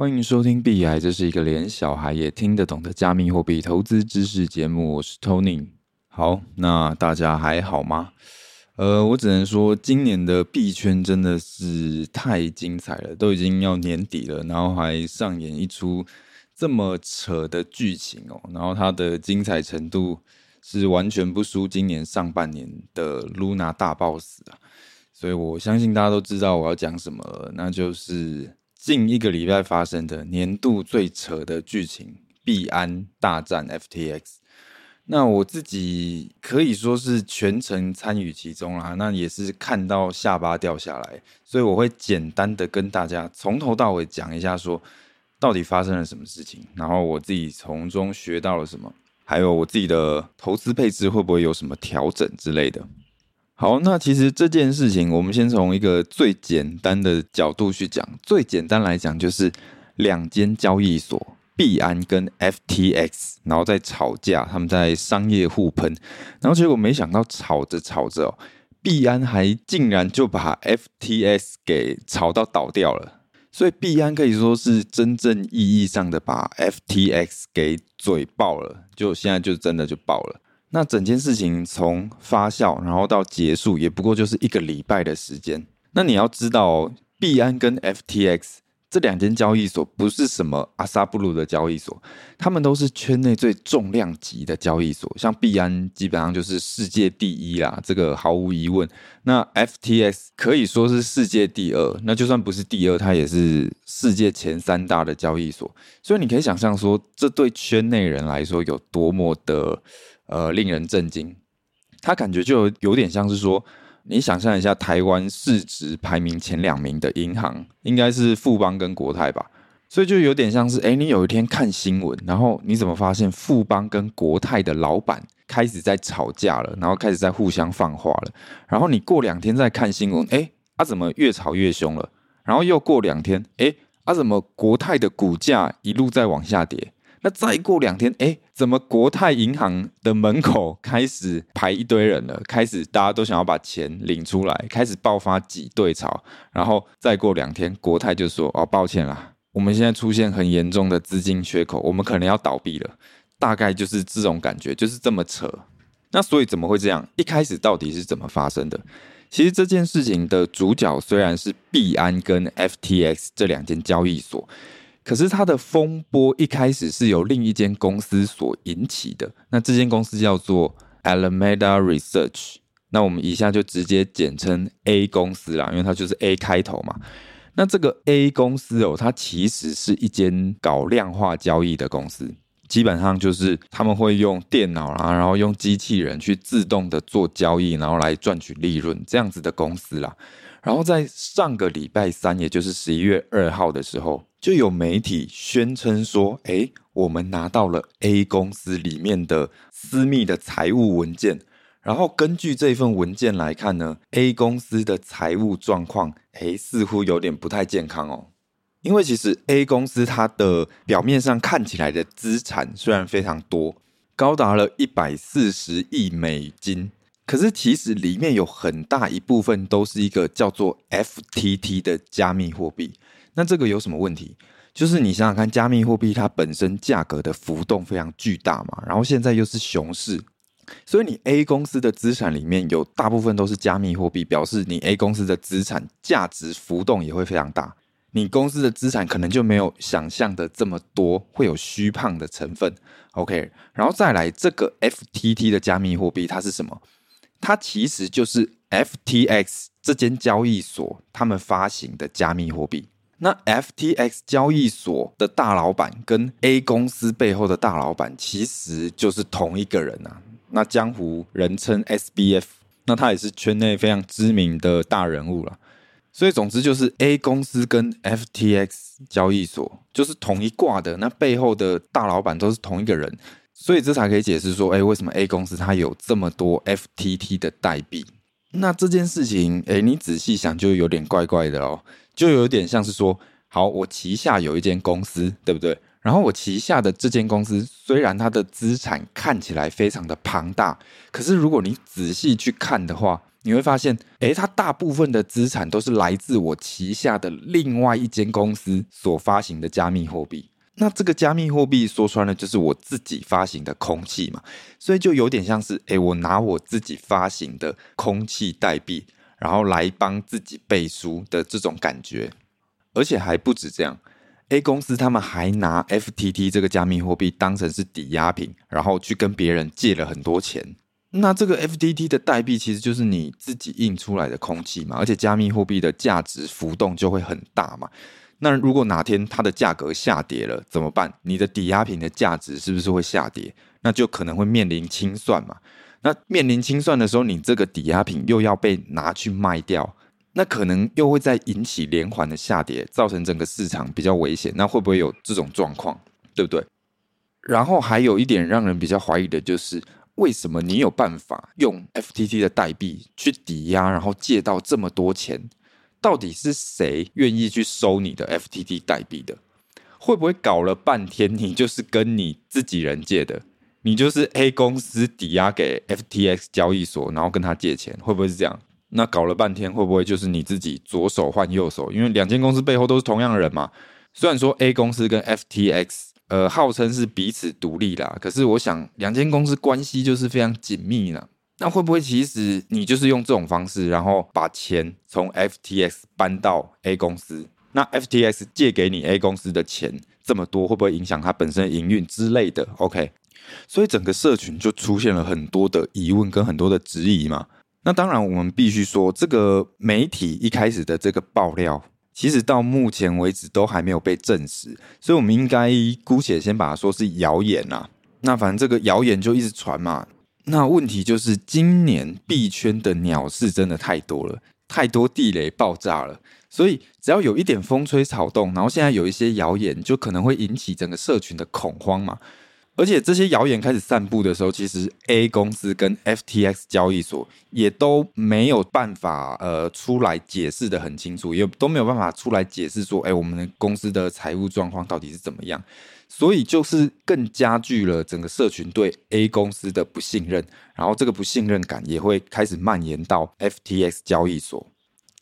欢迎收听币癌，这是一个连小孩也听得懂的加密货币投资知识节目。我是 Tony。好，那大家还好吗？呃，我只能说，今年的币圈真的是太精彩了，都已经要年底了，然后还上演一出这么扯的剧情哦。然后它的精彩程度是完全不输今年上半年的 Luna 大 BOSS 啊！所以我相信大家都知道我要讲什么了，那就是。近一个礼拜发生的年度最扯的剧情，币安大战 FTX。那我自己可以说是全程参与其中啦，那也是看到下巴掉下来。所以我会简单的跟大家从头到尾讲一下，说到底发生了什么事情，然后我自己从中学到了什么，还有我自己的投资配置会不会有什么调整之类的。好，那其实这件事情，我们先从一个最简单的角度去讲。最简单来讲，就是两间交易所币安跟 FTX，然后在吵架，他们在商业互喷，然后结果没想到吵着吵着哦，币安还竟然就把 FTX 给吵到倒掉了。所以币安可以说是真正意义上的把 FTX 给嘴爆了，就现在就真的就爆了。那整件事情从发酵，然后到结束，也不过就是一个礼拜的时间。那你要知道哦，币安跟 FTX 这两间交易所不是什么阿萨布鲁的交易所，他们都是圈内最重量级的交易所。像币安基本上就是世界第一啦，这个毫无疑问。那 FTX 可以说是世界第二，那就算不是第二，它也是世界前三大的交易所。所以你可以想象说，这对圈内人来说有多么的。呃，令人震惊，他感觉就有点像是说，你想象一下，台湾市值排名前两名的银行，应该是富邦跟国泰吧，所以就有点像是，哎，你有一天看新闻，然后你怎么发现富邦跟国泰的老板开始在吵架了，然后开始在互相放话了，然后你过两天再看新闻，哎，啊怎么越吵越凶了？然后又过两天，哎，啊怎么国泰的股价一路在往下跌？那再过两天，哎，怎么国泰银行的门口开始排一堆人了？开始大家都想要把钱领出来，开始爆发挤兑潮。然后再过两天，国泰就说：“哦，抱歉啦，我们现在出现很严重的资金缺口，我们可能要倒闭了。”大概就是这种感觉，就是这么扯。那所以怎么会这样？一开始到底是怎么发生的？其实这件事情的主角虽然是币安跟 FTX 这两间交易所。可是它的风波一开始是由另一间公司所引起的，那这间公司叫做 Alameda Research，那我们以下就直接简称 A 公司啦，因为它就是 A 开头嘛。那这个 A 公司哦，它其实是一间搞量化交易的公司，基本上就是他们会用电脑啦，然后用机器人去自动的做交易，然后来赚取利润这样子的公司啦。然后在上个礼拜三，也就是十一月二号的时候，就有媒体宣称说：“诶，我们拿到了 A 公司里面的私密的财务文件。然后根据这份文件来看呢，A 公司的财务状况，诶，似乎有点不太健康哦。因为其实 A 公司它的表面上看起来的资产虽然非常多，高达了一百四十亿美金。”可是其实里面有很大一部分都是一个叫做 FTT 的加密货币。那这个有什么问题？就是你想想看，加密货币它本身价格的浮动非常巨大嘛，然后现在又是熊市，所以你 A 公司的资产里面有大部分都是加密货币，表示你 A 公司的资产价值浮动也会非常大。你公司的资产可能就没有想象的这么多，会有虚胖的成分。OK，然后再来这个 FTT 的加密货币它是什么？它其实就是 FTX 这间交易所他们发行的加密货币。那 FTX 交易所的大老板跟 A 公司背后的大老板其实就是同一个人啊。那江湖人称 SBF，那他也是圈内非常知名的大人物了。所以总之就是 A 公司跟 FTX 交易所就是同一挂的，那背后的大老板都是同一个人，所以这才可以解释说，哎，为什么 A 公司它有这么多 FTT 的代币？那这件事情，哎，你仔细想就有点怪怪的哦，就有点像是说，好，我旗下有一间公司，对不对？然后我旗下的这间公司，虽然它的资产看起来非常的庞大，可是如果你仔细去看的话，你会发现，诶，它大部分的资产都是来自我旗下的另外一间公司所发行的加密货币。那这个加密货币说穿了就是我自己发行的空气嘛，所以就有点像是，诶，我拿我自己发行的空气代币，然后来帮自己背书的这种感觉。而且还不止这样，A 公司他们还拿 FTT 这个加密货币当成是抵押品，然后去跟别人借了很多钱。那这个 FTT 的代币其实就是你自己印出来的空气嘛，而且加密货币的价值浮动就会很大嘛。那如果哪天它的价格下跌了怎么办？你的抵押品的价值是不是会下跌？那就可能会面临清算嘛。那面临清算的时候，你这个抵押品又要被拿去卖掉，那可能又会再引起连环的下跌，造成整个市场比较危险。那会不会有这种状况？对不对？然后还有一点让人比较怀疑的就是。为什么你有办法用 FTT 的代币去抵押，然后借到这么多钱？到底是谁愿意去收你的 FTT 代币的？会不会搞了半天你就是跟你自己人借的？你就是 A 公司抵押给 FTX 交易所，然后跟他借钱，会不会是这样？那搞了半天会不会就是你自己左手换右手？因为两间公司背后都是同样的人嘛。虽然说 A 公司跟 FTX。呃，号称是彼此独立啦，可是我想两间公司关系就是非常紧密了。那会不会其实你就是用这种方式，然后把钱从 FTX 搬到 A 公司？那 FTX 借给你 A 公司的钱这么多，会不会影响它本身营运之类的？OK，所以整个社群就出现了很多的疑问跟很多的质疑嘛。那当然，我们必须说，这个媒体一开始的这个爆料。其实到目前为止都还没有被证实，所以我们应该姑且先把它说是谣言呐。那反正这个谣言就一直传嘛。那问题就是今年币圈的鸟事真的太多了，太多地雷爆炸了，所以只要有一点风吹草动，然后现在有一些谣言，就可能会引起整个社群的恐慌嘛。而且这些谣言开始散布的时候，其实 A 公司跟 FTX 交易所也都没有办法呃出来解释的很清楚，也都没有办法出来解释说，哎，我们公司的财务状况到底是怎么样？所以就是更加剧了整个社群对 A 公司的不信任，然后这个不信任感也会开始蔓延到 FTX 交易所。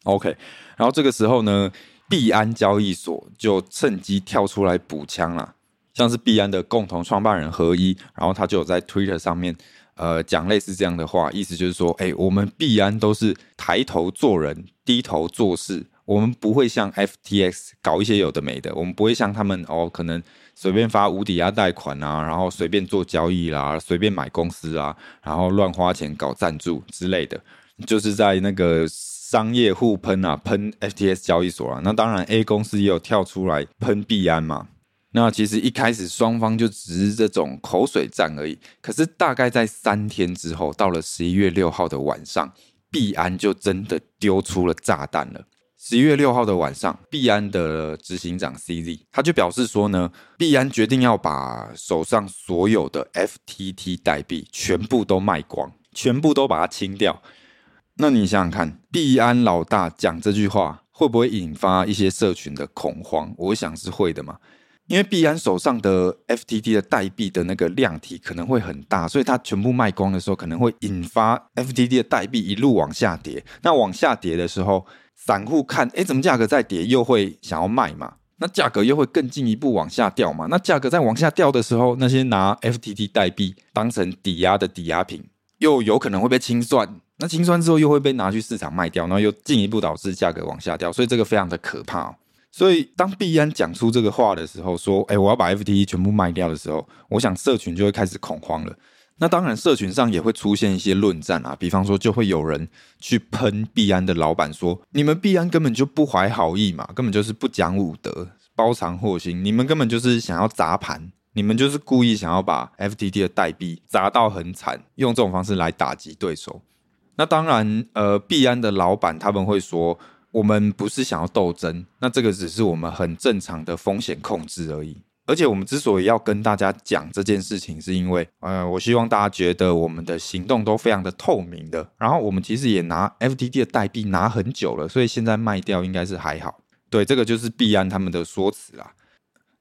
OK，然后这个时候呢，币安交易所就趁机跳出来补枪了。像是币安的共同创办人何一，然后他就有在 Twitter 上面，呃，讲类似这样的话，意思就是说，哎，我们币安都是抬头做人，低头做事，我们不会像 FTX 搞一些有的没的，我们不会像他们哦，可能随便发无抵押贷款啊，然后随便做交易啦，随便买公司啊，然后乱花钱搞赞助之类的，就是在那个商业互喷啊，喷 FTX 交易所啊，那当然 A 公司也有跳出来喷币安嘛。那其实一开始双方就只是这种口水战而已，可是大概在三天之后，到了十一月六号的晚上，币安就真的丢出了炸弹了。十一月六号的晚上，币安的执行长 CZ 他就表示说呢，币安决定要把手上所有的 FTT 代币全部都卖光，全部都把它清掉。那你想想看，币安老大讲这句话会不会引发一些社群的恐慌？我想是会的嘛。因为币安手上的 FTT 的代币的那个量体可能会很大，所以它全部卖光的时候，可能会引发 FTT 的代币一路往下跌。那往下跌的时候，散户看，诶，怎么价格在跌，又会想要卖嘛？那价格又会更进一步往下掉嘛？那价格在往下掉的时候，那些拿 FTT 代币当成抵押的抵押品，又有可能会被清算。那清算之后，又会被拿去市场卖掉，然后又进一步导致价格往下掉。所以这个非常的可怕。所以，当币安讲出这个话的时候，说：“哎，我要把 FTT 全部卖掉的时候，我想社群就会开始恐慌了。那当然，社群上也会出现一些论战啊，比方说，就会有人去喷币安的老板，说：你们币安根本就不怀好意嘛，根本就是不讲武德，包藏祸心，你们根本就是想要砸盘，你们就是故意想要把 FTT 的代币砸到很惨，用这种方式来打击对手。那当然，呃，币安的老板他们会说。”我们不是想要斗争，那这个只是我们很正常的风险控制而已。而且我们之所以要跟大家讲这件事情，是因为，呃，我希望大家觉得我们的行动都非常的透明的。然后我们其实也拿 FTT 的代币拿很久了，所以现在卖掉应该是还好。对，这个就是币安他们的说辞啦。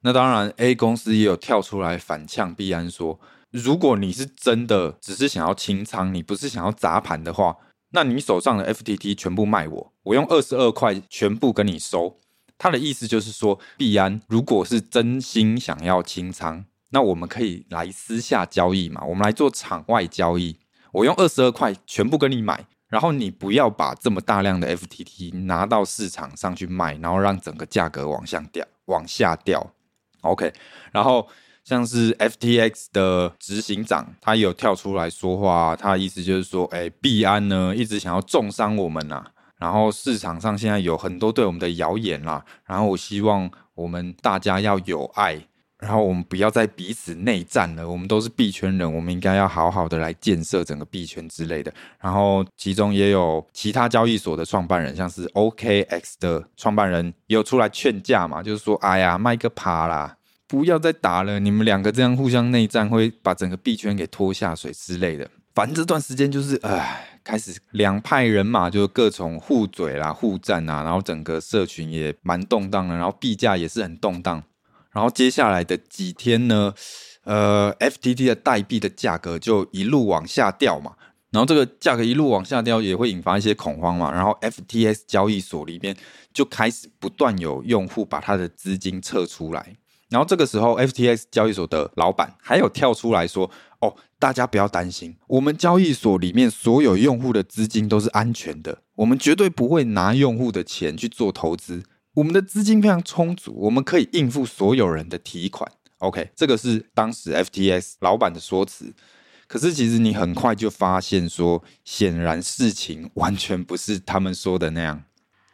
那当然，A 公司也有跳出来反呛币安说，如果你是真的只是想要清仓，你不是想要砸盘的话，那你手上的 FTT 全部卖我，我用二十二块全部跟你收。他的意思就是说，币安如果是真心想要清仓，那我们可以来私下交易嘛，我们来做场外交易。我用二十二块全部跟你买，然后你不要把这么大量的 FTT 拿到市场上去卖，然后让整个价格往下掉，往下掉。OK，然后像是 FTX 的执行长，他有跳出来说话，他的意思就是说，哎，币安呢一直想要重伤我们呐、然后市场上现在有很多对我们的谣言啦，然后我希望我们大家要有爱，然后我们不要再彼此内战了。我们都是币圈人，我们应该要好好的来建设整个币圈之类的。然后其中也有其他交易所的创办人，像是 OKX 的创办人也有出来劝架嘛，就是说，哎呀，卖个趴啦，不要再打了，你们两个这样互相内战会把整个币圈给拖下水之类的。反正这段时间就是，唉。开始两派人马就各种互嘴啦、互战啊，然后整个社群也蛮动荡的，然后币价也是很动荡。然后接下来的几天呢，呃，FTT 的代币的价格就一路往下掉嘛，然后这个价格一路往下掉也会引发一些恐慌嘛，然后 FTS 交易所里面就开始不断有用户把他的资金撤出来。然后这个时候，FTX 交易所的老板还有跳出来说：“哦，大家不要担心，我们交易所里面所有用户的资金都是安全的，我们绝对不会拿用户的钱去做投资，我们的资金非常充足，我们可以应付所有人的提款。”OK，这个是当时 FTX 老板的说辞。可是其实你很快就发现说，显然事情完全不是他们说的那样。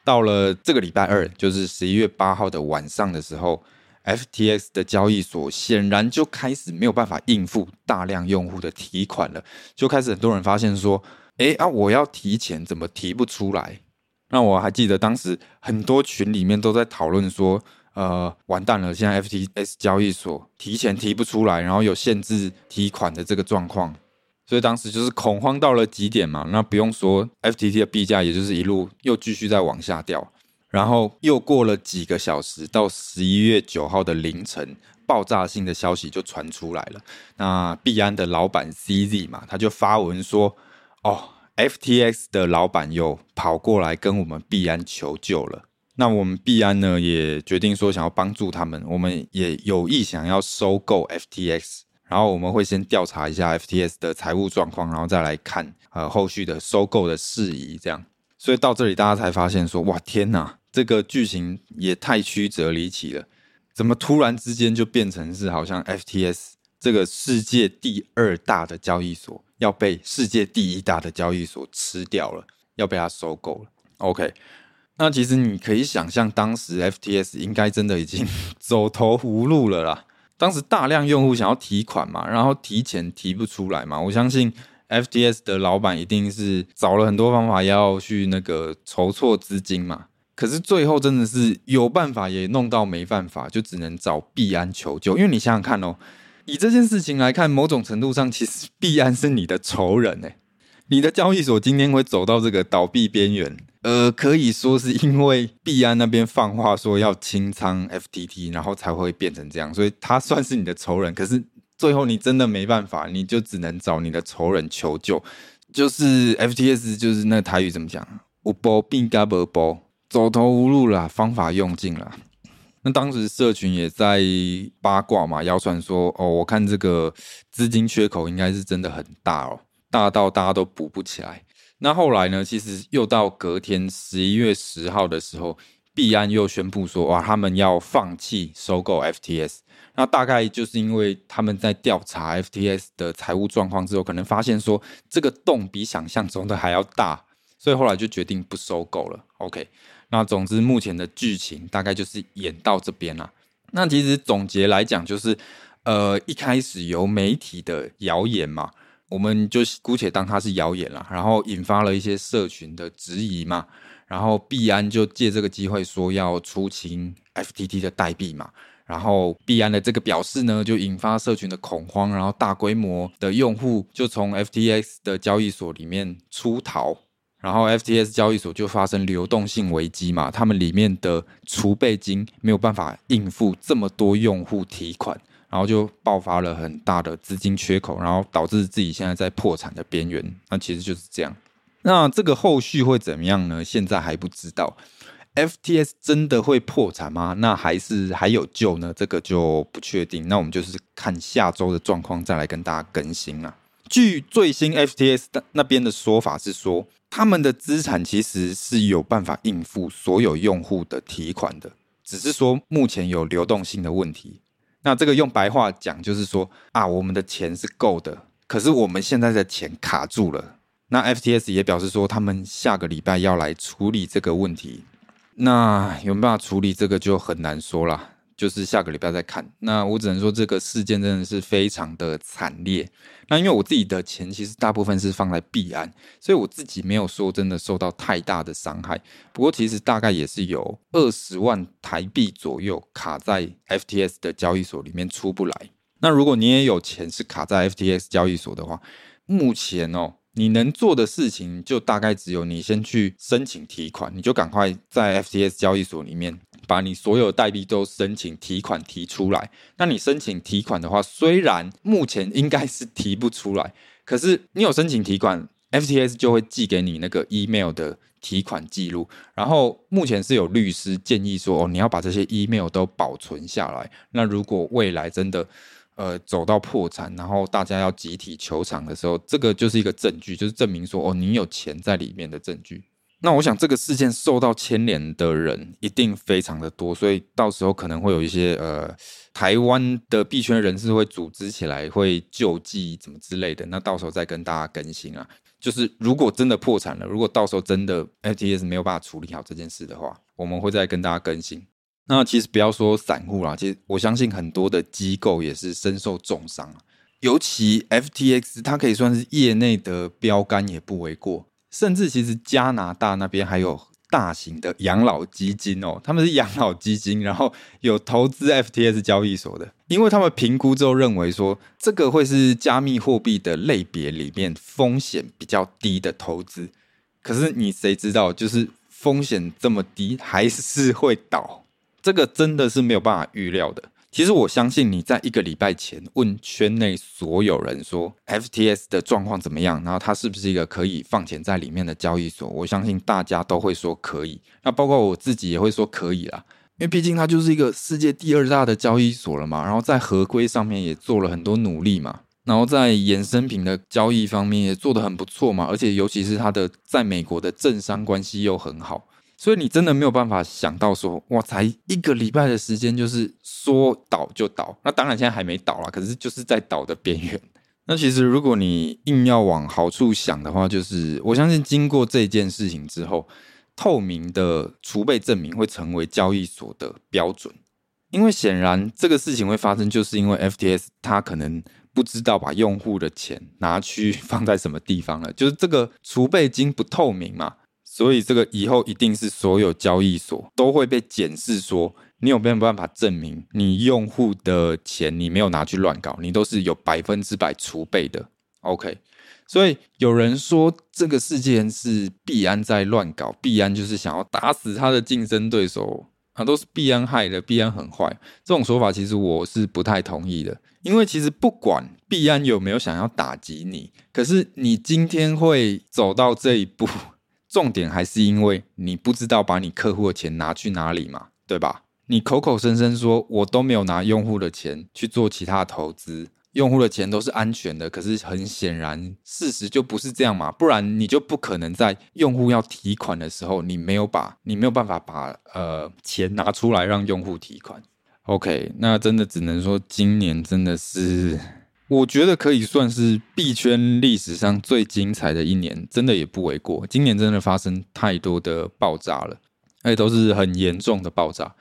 到了这个礼拜二，就是十一月八号的晚上的时候。FTX 的交易所显然就开始没有办法应付大量用户的提款了，就开始很多人发现说：“哎啊，我要提钱怎么提不出来？”那我还记得当时很多群里面都在讨论说：“呃，完蛋了，现在 FTX 交易所提钱提不出来，然后有限制提款的这个状况。”所以当时就是恐慌到了极点嘛。那不用说，FTT 的币价也就是一路又继续在往下掉。然后又过了几个小时，到十一月九号的凌晨，爆炸性的消息就传出来了。那币安的老板 CZ 嘛，他就发文说：“哦，FTX 的老板又跑过来跟我们币安求救了。那我们币安呢，也决定说想要帮助他们，我们也有意想要收购 FTX。然后我们会先调查一下 FTX 的财务状况，然后再来看呃后续的收购的事宜。这样，所以到这里大家才发现说：哇，天哪！”这个剧情也太曲折离奇了，怎么突然之间就变成是好像 FTS 这个世界第二大的交易所要被世界第一大的交易所吃掉了，要被它收购了？OK，那其实你可以想象，当时 FTS 应该真的已经走投无路了啦。当时大量用户想要提款嘛，然后提钱提不出来嘛，我相信 FTS 的老板一定是找了很多方法要去那个筹措资金嘛。可是最后真的是有办法也弄到没办法，就只能找币安求救。因为你想想看哦，以这件事情来看，某种程度上，其实币安是你的仇人诶。你的交易所今天会走到这个倒闭边缘，呃，可以说是因为币安那边放话说要清仓 FTT，然后才会变成这样。所以他算是你的仇人。可是最后你真的没办法，你就只能找你的仇人求救。就是 FTS，就是那台语怎么讲？有波变嘎无波。走投无路了，方法用尽了。那当时社群也在八卦嘛，谣传说哦，我看这个资金缺口应该是真的很大哦，大到大家都补不起来。那后来呢，其实又到隔天十一月十号的时候，币安又宣布说，哇，他们要放弃收购 FTS。那大概就是因为他们在调查 FTS 的财务状况之后，可能发现说这个洞比想象中的还要大，所以后来就决定不收购了。OK。那总之，目前的剧情大概就是演到这边啦。那其实总结来讲，就是呃，一开始由媒体的谣言嘛，我们就姑且当它是谣言啦，然后引发了一些社群的质疑嘛，然后币安就借这个机会说要出清 FTT 的代币嘛。然后币安的这个表示呢，就引发社群的恐慌，然后大规模的用户就从 FTX 的交易所里面出逃，然后 FTS 交易所就发生流动性危机嘛，他们里面的储备金没有办法应付这么多用户提款，然后就爆发了很大的资金缺口，然后导致自己现在在破产的边缘。那其实就是这样。那这个后续会怎么样呢？现在还不知道。，FTS 真的会破产吗？那还是还有救呢？这个就不确定。那我们就是看下周的状况再来跟大家更新啊。据最新 FTS 那边的说法是说，他们的资产其实是有办法应付所有用户的提款的，只是说目前有流动性的问题。那这个用白话讲就是说啊，我们的钱是够的，可是我们现在的钱卡住了。那 FTS 也表示说，他们下个礼拜要来处理这个问题。那有没有办法处理这个就很难说了，就是下个礼拜再看。那我只能说这个事件真的是非常的惨烈。那因为我自己的钱其实大部分是放在币安，所以我自己没有说真的受到太大的伤害。不过其实大概也是有二十万台币左右卡在 FTS 的交易所里面出不来。那如果你也有钱是卡在 FTX 交易所的话，目前哦。你能做的事情就大概只有你先去申请提款，你就赶快在 FTS 交易所里面把你所有代币都申请提款提出来。那你申请提款的话，虽然目前应该是提不出来，可是你有申请提款，FTS 就会寄给你那个 email 的提款记录。然后目前是有律师建议说，哦，你要把这些 email 都保存下来。那如果未来真的呃，走到破产，然后大家要集体求偿的时候，这个就是一个证据，就是证明说哦，你有钱在里面的证据。那我想这个事件受到牵连的人一定非常的多，所以到时候可能会有一些呃，台湾的币圈人士会组织起来，会救济怎么之类的。那到时候再跟大家更新啊。就是如果真的破产了，如果到时候真的 FTS 没有办法处理好这件事的话，我们会再跟大家更新。那其实不要说散户啦，其实我相信很多的机构也是深受重伤。尤其 FTX，它可以算是业内的标杆，也不为过。甚至其实加拿大那边还有大型的养老基金哦，他们是养老基金，然后有投资 FTX 交易所的，因为他们评估之后认为说，这个会是加密货币的类别里面风险比较低的投资。可是你谁知道，就是风险这么低，还是会倒。这个真的是没有办法预料的。其实我相信你在一个礼拜前问圈内所有人说，FTS 的状况怎么样，然后它是不是一个可以放钱在里面的交易所，我相信大家都会说可以。那包括我自己也会说可以啦，因为毕竟它就是一个世界第二大的交易所了嘛。然后在合规上面也做了很多努力嘛，然后在衍生品的交易方面也做得很不错嘛，而且尤其是它的在美国的政商关系又很好。所以你真的没有办法想到说，哇，才一个礼拜的时间，就是说倒就倒。那当然现在还没倒啦，可是就是在倒的边缘。那其实如果你硬要往好处想的话，就是我相信经过这件事情之后，透明的储备证明会成为交易所的标准。因为显然这个事情会发生，就是因为 FTS 它可能不知道把用户的钱拿去放在什么地方了，就是这个储备金不透明嘛。所以这个以后一定是所有交易所都会被检视，说你有没有办法证明你用户的钱你没有拿去乱搞，你都是有百分之百储备的。OK，所以有人说这个事件是币安在乱搞，币安就是想要打死他的竞争对手啊，都是币安害的，币安很坏。这种说法其实我是不太同意的，因为其实不管币安有没有想要打击你，可是你今天会走到这一步。重点还是因为你不知道把你客户的钱拿去哪里嘛，对吧？你口口声声说我都没有拿用户的钱去做其他投资，用户的钱都是安全的，可是很显然事实就不是这样嘛，不然你就不可能在用户要提款的时候，你没有把你没有办法把呃钱拿出来让用户提款。OK，那真的只能说今年真的是。我觉得可以算是币圈历史上最精彩的一年，真的也不为过。今年真的发生太多的爆炸了，而且都是很严重的爆炸。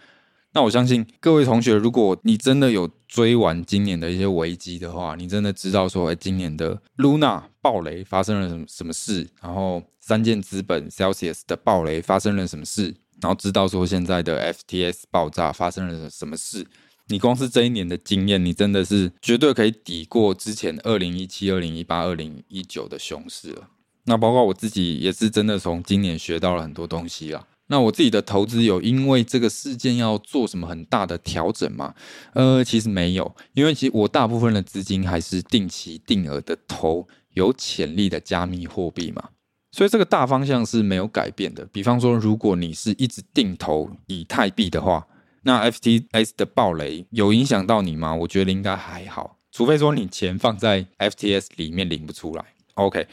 那我相信各位同学，如果你真的有追完今年的一些危机的话，你真的知道说，哎，今年的 Luna 暴雷发生了什么什么事，然后三箭资本 Celsius 的暴雷发生了什么事，然后知道说现在的 FTS 爆炸发生了什么事。你光是这一年的经验，你真的是绝对可以抵过之前二零一七、二零一八、二零一九的熊市了。那包括我自己也是真的从今年学到了很多东西啊。那我自己的投资有因为这个事件要做什么很大的调整吗？呃，其实没有，因为其实我大部分的资金还是定期定额的投有潜力的加密货币嘛，所以这个大方向是没有改变的。比方说，如果你是一直定投以太币的话，那 FTS 的暴雷有影响到你吗？我觉得应该还好，除非说你钱放在 FTS 里面领不出来。OK，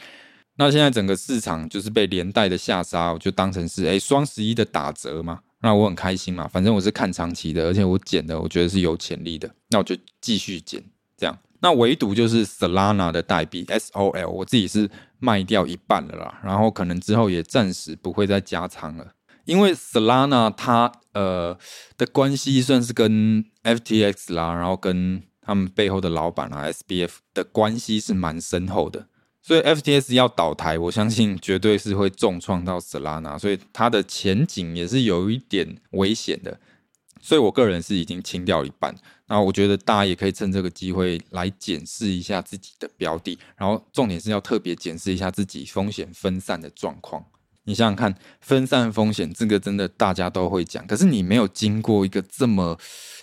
那现在整个市场就是被连带的下杀，我就当成是诶双十一的打折嘛，那我很开心嘛，反正我是看长期的，而且我捡的我觉得是有潜力的，那我就继续捡这样。那唯独就是 Solana 的代币 SOL，我自己是卖掉一半了啦，然后可能之后也暂时不会再加仓了。因为 Solana 它呃的关系算是跟 FTX 啦，然后跟他们背后的老板啊 SBF 的关系是蛮深厚的，所以 FTX 要倒台，我相信绝对是会重创到 Solana，所以它的前景也是有一点危险的。所以我个人是已经清掉一半，那我觉得大家也可以趁这个机会来检视一下自己的标的，然后重点是要特别检视一下自己风险分散的状况。你想想看，分散风险这个真的大家都会讲，可是你没有经过一个这么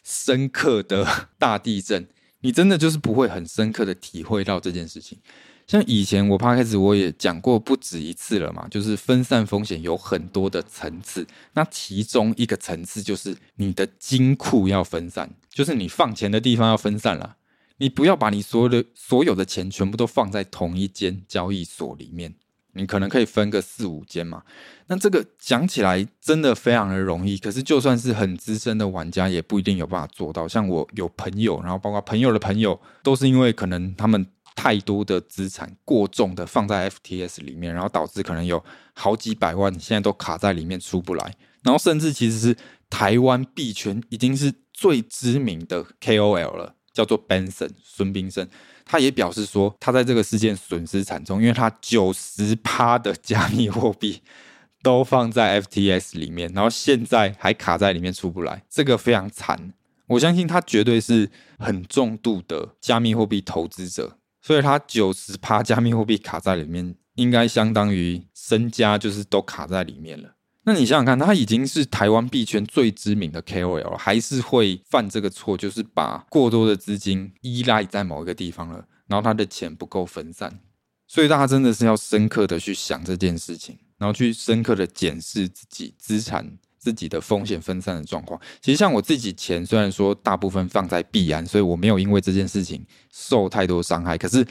深刻的大地震，你真的就是不会很深刻的体会到这件事情。像以前我怕开始我也讲过不止一次了嘛，就是分散风险有很多的层次，那其中一个层次就是你的金库要分散，就是你放钱的地方要分散了，你不要把你所有的所有的钱全部都放在同一间交易所里面。你可能可以分个四五间嘛，那这个讲起来真的非常的容易，可是就算是很资深的玩家，也不一定有办法做到。像我有朋友，然后包括朋友的朋友，都是因为可能他们太多的资产过重的放在 FTS 里面，然后导致可能有好几百万现在都卡在里面出不来，然后甚至其实是台湾币圈已经是最知名的 KOL 了，叫做 Benson 孙彬胜。他也表示说，他在这个事件损失惨重，因为他九十趴的加密货币都放在 FTS 里面，然后现在还卡在里面出不来，这个非常惨。我相信他绝对是很重度的加密货币投资者，所以他九十趴加密货币卡在里面，应该相当于身家就是都卡在里面了。那你想想看，他已经是台湾币圈最知名的 KOL，了还是会犯这个错，就是把过多的资金依赖在某一个地方了，然后他的钱不够分散，所以大家真的是要深刻的去想这件事情，然后去深刻的检视自己资产、自己的风险分散的状况。其实像我自己钱，虽然说大部分放在币安，所以我没有因为这件事情受太多伤害，可是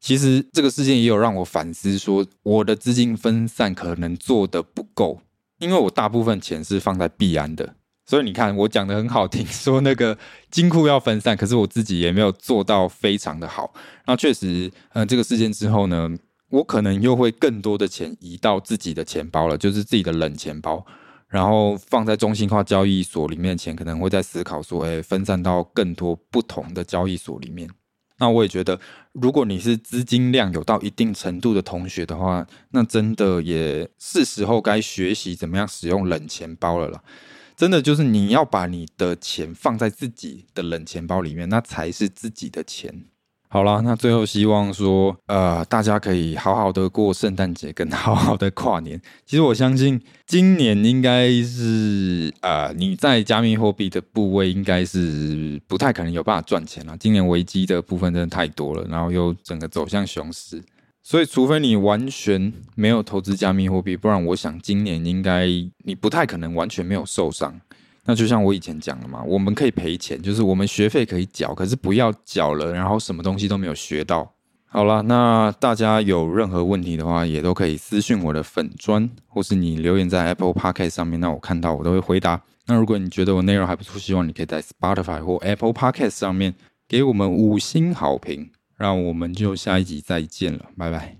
其实这个事件也有让我反思，说我的资金分散可能做得不够。因为我大部分钱是放在币安的，所以你看我讲的很好听，说那个金库要分散，可是我自己也没有做到非常的好。那确实，呃，这个事件之后呢，我可能又会更多的钱移到自己的钱包了，就是自己的冷钱包，然后放在中心化交易所里面的钱，可能会在思考说，哎，分散到更多不同的交易所里面。那我也觉得，如果你是资金量有到一定程度的同学的话，那真的也是时候该学习怎么样使用冷钱包了啦。真的就是你要把你的钱放在自己的冷钱包里面，那才是自己的钱。好啦，那最后希望说，呃，大家可以好好的过圣诞节，跟好好的跨年。其实我相信，今年应该是，呃，你在加密货币的部位应该是不太可能有办法赚钱了。今年危机的部分真的太多了，然后又整个走向熊市，所以除非你完全没有投资加密货币，不然我想今年应该你不太可能完全没有受伤。那就像我以前讲的嘛，我们可以赔钱，就是我们学费可以缴，可是不要缴了，然后什么东西都没有学到。好了，那大家有任何问题的话，也都可以私信我的粉砖，或是你留言在 Apple Podcast 上面，那我看到我都会回答。那如果你觉得我内容还不错，希望你可以在 Spotify 或 Apple Podcast 上面给我们五星好评。那我们就下一集再见了，拜拜。